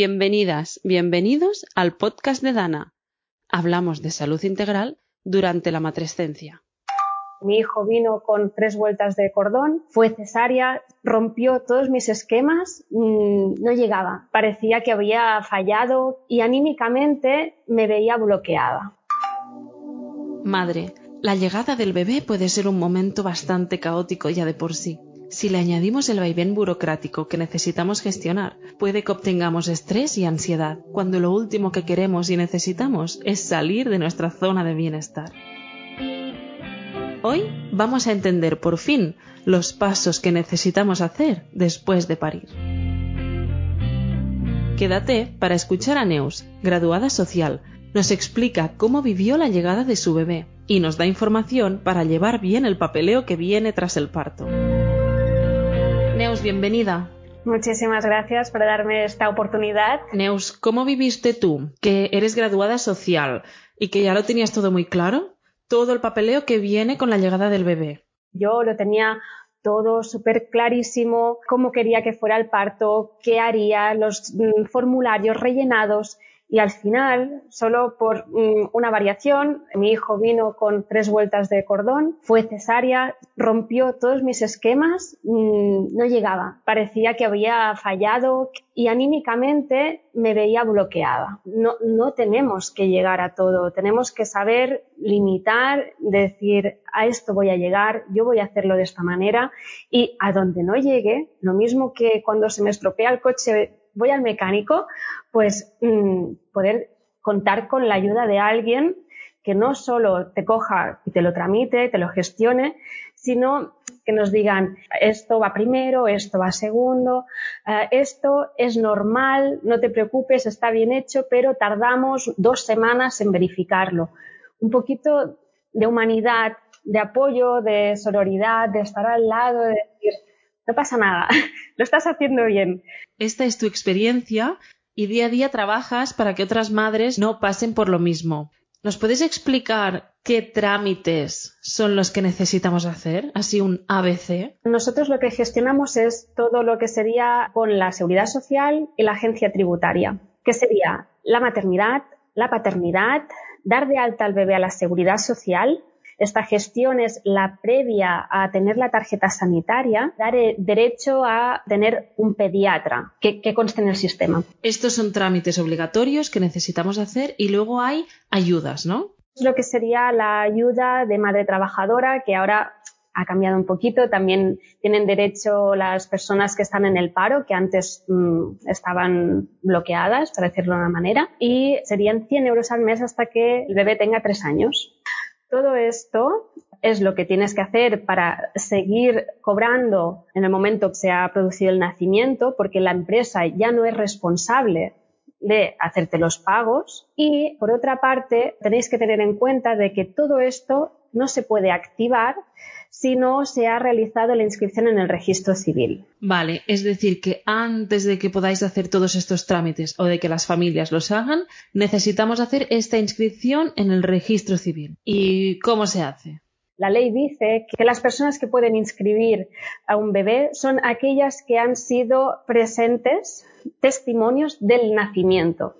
Bienvenidas, bienvenidos al podcast de Dana. Hablamos de salud integral durante la matrescencia. Mi hijo vino con tres vueltas de cordón, fue cesárea, rompió todos mis esquemas, mm, no llegaba. Parecía que había fallado y anímicamente me veía bloqueada. Madre, la llegada del bebé puede ser un momento bastante caótico ya de por sí. Si le añadimos el vaivén burocrático que necesitamos gestionar, puede que obtengamos estrés y ansiedad, cuando lo último que queremos y necesitamos es salir de nuestra zona de bienestar. Hoy vamos a entender por fin los pasos que necesitamos hacer después de parir. Quédate para escuchar a Neus, graduada social, nos explica cómo vivió la llegada de su bebé y nos da información para llevar bien el papeleo que viene tras el parto. Neus, bienvenida. Muchísimas gracias por darme esta oportunidad. Neus, ¿cómo viviste tú, que eres graduada social y que ya lo tenías todo muy claro? Todo el papeleo que viene con la llegada del bebé. Yo lo tenía todo súper clarísimo, cómo quería que fuera el parto, qué haría, los mm, formularios rellenados y al final, solo por mm, una variación, mi hijo vino con tres vueltas de cordón, fue cesárea, rompió todos mis esquemas, mm, no llegaba. Parecía que había fallado y anímicamente me veía bloqueada. No, no tenemos que llegar a todo, tenemos que saber limitar, decir, a esto voy a llegar, yo voy a hacerlo de esta manera y a donde no llegue, lo mismo que cuando se me estropea el coche voy al mecánico, pues mm, poder contar con la ayuda de alguien que no solo te coja y te lo tramite, te lo gestione, sino que nos digan esto va primero, esto va segundo, eh, esto es normal, no te preocupes, está bien hecho, pero tardamos dos semanas en verificarlo. Un poquito de humanidad, de apoyo, de sororidad, de estar al lado, de decir, no pasa nada, lo estás haciendo bien. Esta es tu experiencia y día a día trabajas para que otras madres no pasen por lo mismo. ¿Nos puedes explicar qué trámites son los que necesitamos hacer? Así un ABC. Nosotros lo que gestionamos es todo lo que sería con la seguridad social y la agencia tributaria, que sería la maternidad, la paternidad, dar de alta al bebé a la seguridad social, esta gestión es la previa a tener la tarjeta sanitaria, dar derecho a tener un pediatra que, conste en el sistema. Estos son trámites obligatorios que necesitamos hacer y luego hay ayudas, ¿no? Lo que sería la ayuda de madre trabajadora, que ahora ha cambiado un poquito. También tienen derecho las personas que están en el paro, que antes mm, estaban bloqueadas, para decirlo de una manera, y serían 100 euros al mes hasta que el bebé tenga tres años. Todo esto es lo que tienes que hacer para seguir cobrando en el momento que se ha producido el nacimiento, porque la empresa ya no es responsable de hacerte los pagos. Y por otra parte, tenéis que tener en cuenta de que todo esto no se puede activar si no se ha realizado la inscripción en el registro civil. Vale, es decir, que antes de que podáis hacer todos estos trámites o de que las familias los hagan, necesitamos hacer esta inscripción en el registro civil. ¿Y cómo se hace? La ley dice que las personas que pueden inscribir a un bebé son aquellas que han sido presentes testimonios del nacimiento.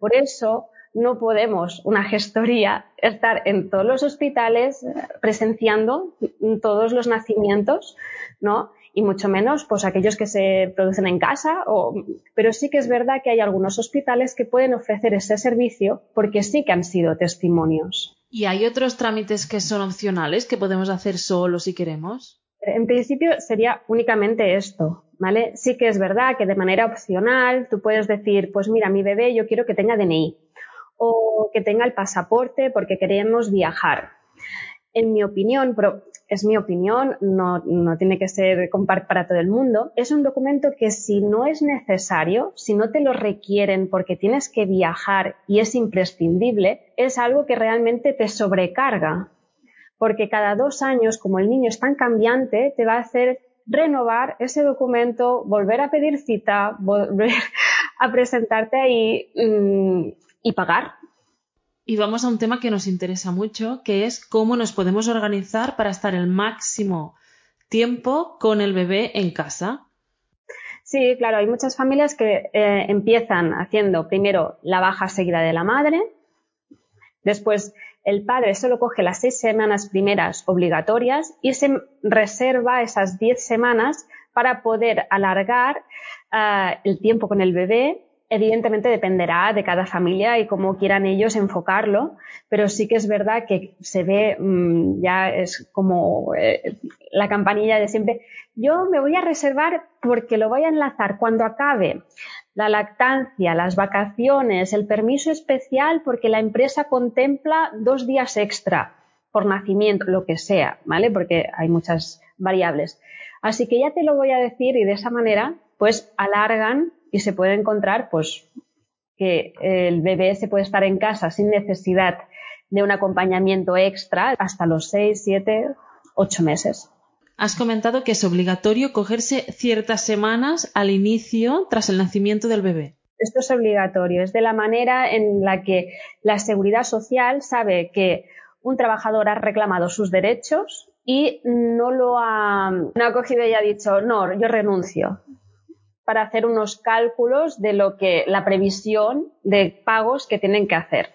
Por eso, no podemos, una gestoría, estar en todos los hospitales eh, presenciando todos los nacimientos, ¿no? Y mucho menos, pues aquellos que se producen en casa, o, pero sí que es verdad que hay algunos hospitales que pueden ofrecer ese servicio porque sí que han sido testimonios. ¿Y hay otros trámites que son opcionales que podemos hacer solo si queremos? En principio sería únicamente esto, ¿vale? Sí que es verdad que de manera opcional tú puedes decir, pues mira, mi bebé yo quiero que tenga DNI o que tenga el pasaporte porque queremos viajar. En mi opinión, pero es mi opinión, no, tiene que ser para todo el mundo, es un documento que si no es necesario, si no te lo requieren porque tienes que viajar y es imprescindible, es algo que realmente te sobrecarga. Porque cada dos años, como el niño es tan cambiante, te va a hacer renovar ese documento, volver a pedir cita, volver a presentarte ahí mm, y pagar. Y vamos a un tema que nos interesa mucho, que es cómo nos podemos organizar para estar el máximo tiempo con el bebé en casa. Sí, claro, hay muchas familias que eh, empiezan haciendo primero la baja seguida de la madre, después el padre solo coge las seis semanas primeras obligatorias y se reserva esas diez semanas para poder alargar uh, el tiempo con el bebé Evidentemente dependerá de cada familia y cómo quieran ellos enfocarlo, pero sí que es verdad que se ve, mmm, ya es como eh, la campanilla de siempre, yo me voy a reservar porque lo voy a enlazar cuando acabe la lactancia, las vacaciones, el permiso especial porque la empresa contempla dos días extra por nacimiento, lo que sea, ¿vale? Porque hay muchas variables. Así que ya te lo voy a decir y de esa manera, pues alargan y se puede encontrar pues que el bebé se puede estar en casa sin necesidad de un acompañamiento extra hasta los 6, 7, 8 meses. Has comentado que es obligatorio cogerse ciertas semanas al inicio tras el nacimiento del bebé. Esto es obligatorio, es de la manera en la que la seguridad social sabe que un trabajador ha reclamado sus derechos y no lo ha, no ha cogido y ha dicho, no, yo renuncio para hacer unos cálculos de lo que la previsión de pagos que tienen que hacer.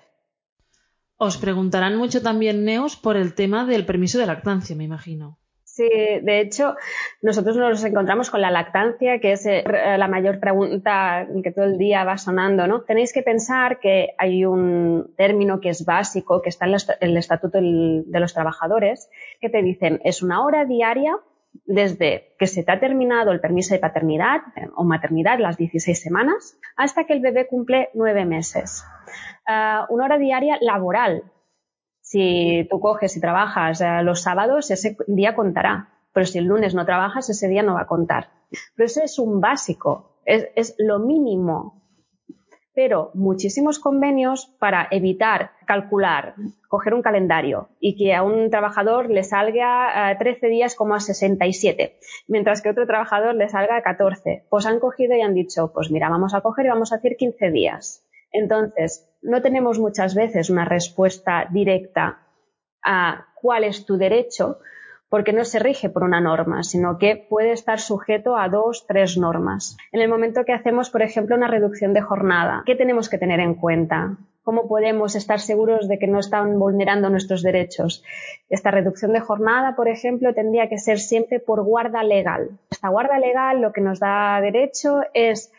Os preguntarán mucho también, Neos, por el tema del permiso de lactancia, me imagino. Sí, de hecho, nosotros nos encontramos con la lactancia, que es eh, la mayor pregunta que todo el día va sonando, ¿no? Tenéis que pensar que hay un término que es básico, que está en el Estatuto de los Trabajadores, que te dicen, es una hora diaria desde que se te ha terminado el permiso de paternidad eh, o maternidad, las 16 semanas, hasta que el bebé cumple nueve meses. Uh, una hora diaria laboral. Si tú coges y trabajas uh, los sábados, ese día contará. Pero si el lunes no trabajas, ese día no va a contar. Pero eso es un básico, es lo mínimo pero muchísimos convenios para evitar calcular, coger un calendario y que a un trabajador le salga 13 días como a 67, mientras que a otro trabajador le salga a 14. Pues han cogido y han dicho, pues mira, vamos a coger y vamos a hacer 15 días. Entonces, no tenemos muchas veces una respuesta directa a cuál es tu derecho, porque no se rige por una norma, sino que puede estar sujeto a dos, tres normas. En el momento que hacemos, por ejemplo, una reducción de jornada, ¿qué tenemos que tener en cuenta? ¿Cómo podemos estar seguros de que no están vulnerando nuestros derechos? Esta reducción de jornada, por ejemplo, tendría que ser siempre por guarda legal. Esta guarda legal lo que nos da derecho es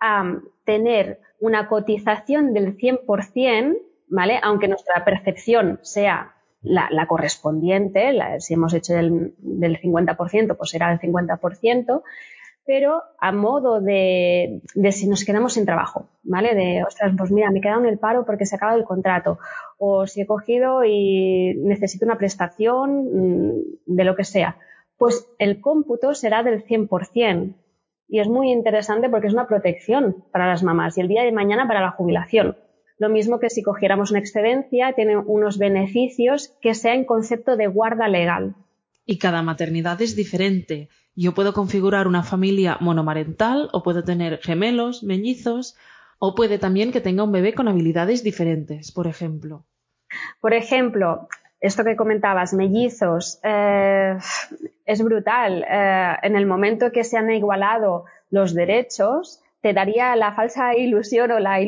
a tener una cotización del 100%, ¿vale? Aunque nuestra percepción sea la, correspondiente, si hemos hecho del, del 50%, pues será el 50%, pero a modo de, de, si nos quedamos sin trabajo, ¿vale? De, ostras, pues mira, me he quedado en el paro porque se acaba el contrato, o si he cogido y necesito una prestación mm, de lo que sea, pues el cómputo será del 100%. Y es muy interesante porque es una protección para las mamás y el día de mañana para la jubilación. Lo mismo que si cogiéramos una excedencia, tiene unos beneficios que sea en concepto de guarda legal. Y cada maternidad es diferente. Yo puedo configurar una familia monomarental o puedo tener gemelos, mellizos, o puede también que tenga un bebé con habilidades diferentes, por ejemplo. Por ejemplo, esto que comentabas, mellizos, eh, es brutal. Eh, en el momento que se han igualado los derechos, te daría la falsa ilusión o la,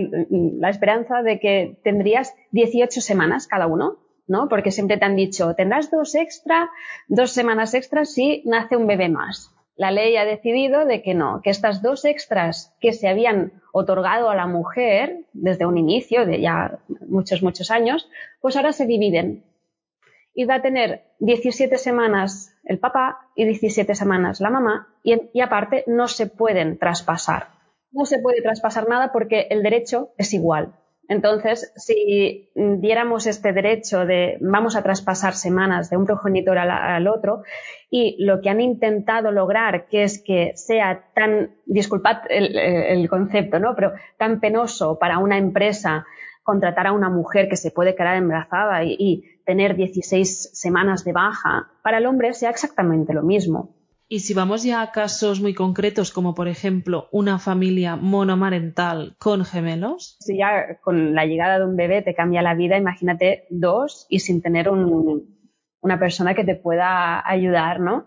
esperanza de que tendrías 18 semanas cada uno, ¿no? Porque siempre te han dicho, tendrás dos extra, dos semanas extras si nace un bebé más. La ley ha decidido de que no, que estas dos extras que se habían otorgado a la mujer desde un inicio de ya muchos, muchos años, pues ahora se dividen. Y va a tener 17 semanas el papá y 17 semanas la mamá y, y aparte no se pueden traspasar no se puede traspasar nada porque el derecho es igual. Entonces, si diéramos este derecho de vamos a traspasar semanas de un progenitor al, otro y lo que han intentado lograr, que es que sea tan, disculpad el, concepto, ¿no? Pero tan penoso para una empresa contratar a una mujer que se puede quedar embarazada y, tener 16 semanas de baja, para el hombre sea exactamente lo mismo. Y si vamos ya a casos muy concretos, como por ejemplo una familia monomarental con gemelos. Si ya con la llegada de un bebé te cambia la vida, imagínate dos y sin tener una persona que te pueda ayudar, ¿no?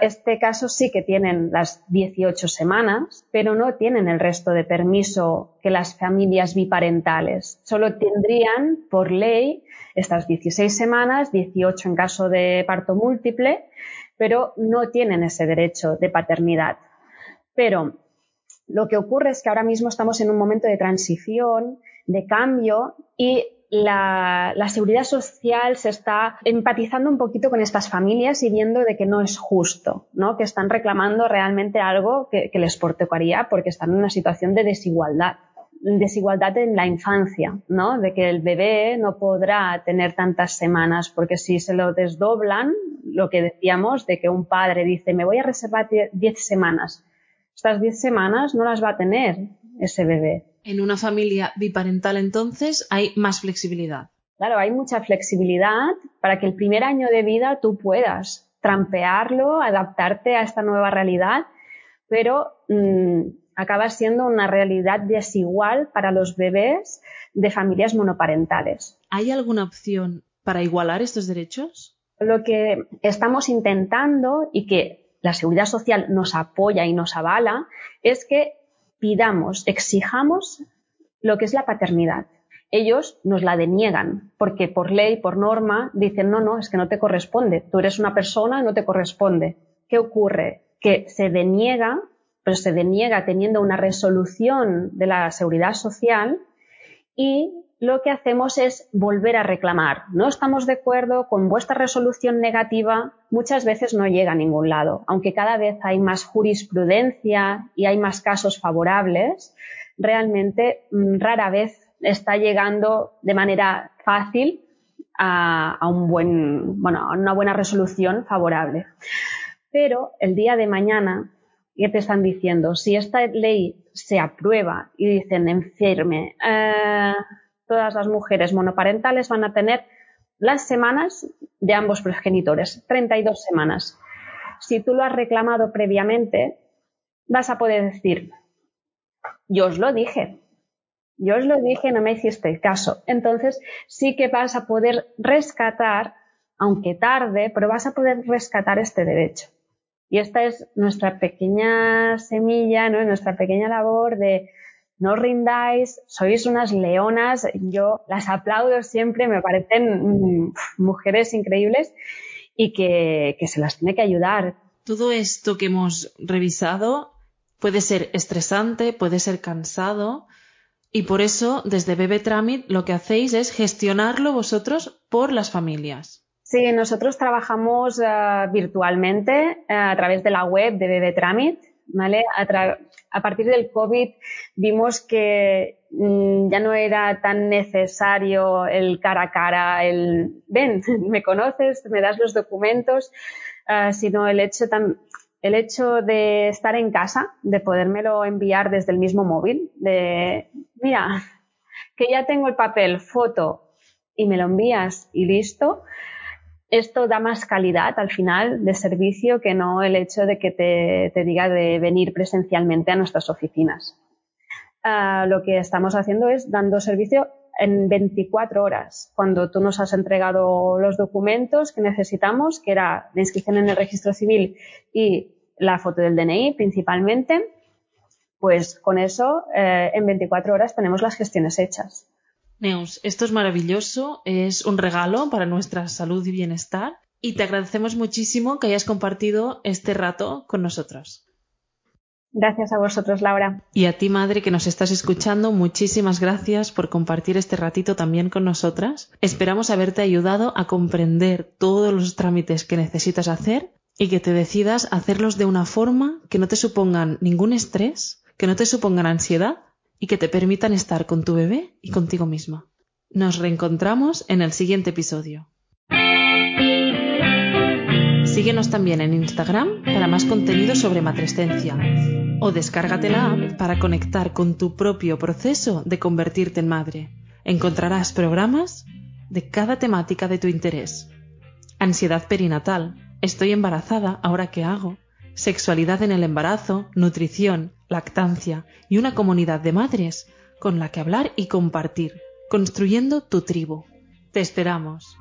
Este caso sí que tienen las 18 semanas, pero no tienen el resto de permiso que las familias biparentales. Solo tendrían, por ley, estas 16 semanas, 18 en caso de parto múltiple, pero no tienen ese derecho de paternidad. Pero lo que ocurre es que ahora mismo estamos en un momento de transición, de cambio y la, seguridad social se está empatizando un poquito con estas familias y viendo de que no es justo, ¿no? que están reclamando realmente algo que, les tocaría porque están en una situación de desigualdad desigualdad en la infancia, ¿no? De que el bebé no podrá tener tantas semanas, porque si se lo desdoblan, lo que decíamos de que un padre dice, me voy a reservar 10 semanas, estas 10 semanas no las va a tener ese bebé. En una familia biparental entonces hay más flexibilidad. Claro, hay mucha flexibilidad para que el primer año de vida tú puedas trampearlo, adaptarte a esta nueva realidad, pero mm, acaba siendo una realidad desigual para los bebés de familias monoparentales. ¿Hay alguna opción para igualar estos derechos? Lo que estamos intentando y que la seguridad social nos apoya y nos avala es que pidamos, exijamos lo que es la paternidad. Ellos nos la deniegan porque por ley, por norma, dicen, no, no, es que no te corresponde. Tú eres una persona no te corresponde. ¿Qué ocurre? Que se deniega, pero se deniega teniendo una resolución de la seguridad social y lo que hacemos es volver a reclamar. No estamos de acuerdo con vuestra resolución negativa, muchas veces no llega a ningún lado. Aunque cada vez hay más jurisprudencia y hay más casos favorables, realmente mm, rara vez está llegando de manera fácil a, un buen, bueno, a una buena resolución favorable. Pero el día de mañana, ¿qué te están diciendo? Si esta ley se aprueba y dicen enferme, eh, todas las mujeres monoparentales van a tener las semanas de ambos progenitores, 32 semanas. Si tú lo has reclamado previamente, vas a poder decir, yo os lo dije, yo os lo dije, no me hiciste caso. Entonces sí que vas a poder rescatar, aunque tarde, pero vas a poder rescatar este derecho. Y esta es nuestra pequeña semilla, ¿no? nuestra pequeña labor de no rindáis, sois unas leonas, yo las aplaudo siempre, me parecen mm, mujeres increíbles y que, que se las tiene que ayudar. Todo esto que hemos revisado puede ser estresante, puede ser cansado, y por eso, desde Bebe Tramit, lo que hacéis es gestionarlo vosotros por las familias. Sí, nosotros trabajamos eh, virtualmente eh, a través de la web de Bebe Tramit, ¿vale? A, partir del COVID vimos que mm, ya no era tan necesario el cara a cara, el ven, me conoces, me das los documentos, ah, sino el hecho, el hecho de estar en casa, de podérmelo enviar desde el mismo móvil, de mira, que ya tengo el papel, foto, y me lo envías y listo, esto da más calidad al final de servicio que no el hecho de que te, diga de venir presencialmente a nuestras oficinas. Ah, lo que estamos haciendo es dando servicio en 24 horas. Cuando tú nos has entregado los documentos que necesitamos, que era la inscripción en el registro civil y la foto del DNI principalmente, pues con eso eh, en 24 horas tenemos las gestiones hechas. Neus, esto es maravilloso, es un regalo para nuestra salud y bienestar y te agradecemos muchísimo que hayas compartido este rato con nosotros. Gracias a vosotros, Laura. Y a ti, madre, que nos estás escuchando, muchísimas gracias por compartir este ratito también con nosotras. Esperamos haberte ayudado a comprender todos los trámites que necesitas hacer y que te decidas hacerlos de una forma que no te supongan ningún estrés, que no te supongan ansiedad y que te permitan estar con tu bebé y contigo misma. Nos reencontramos en el siguiente episodio. Síguenos también en Instagram para más contenido sobre matrescencia o descárgate la app para conectar con tu propio proceso de convertirte en madre. Encontrarás programas de cada temática de tu interés. Ansiedad perinatal. Estoy embarazada, ¿ahora qué hago? Sexualidad en el embarazo, nutrición, lactancia y una comunidad de madres con la que hablar y compartir, construyendo tu tribu. Te esperamos.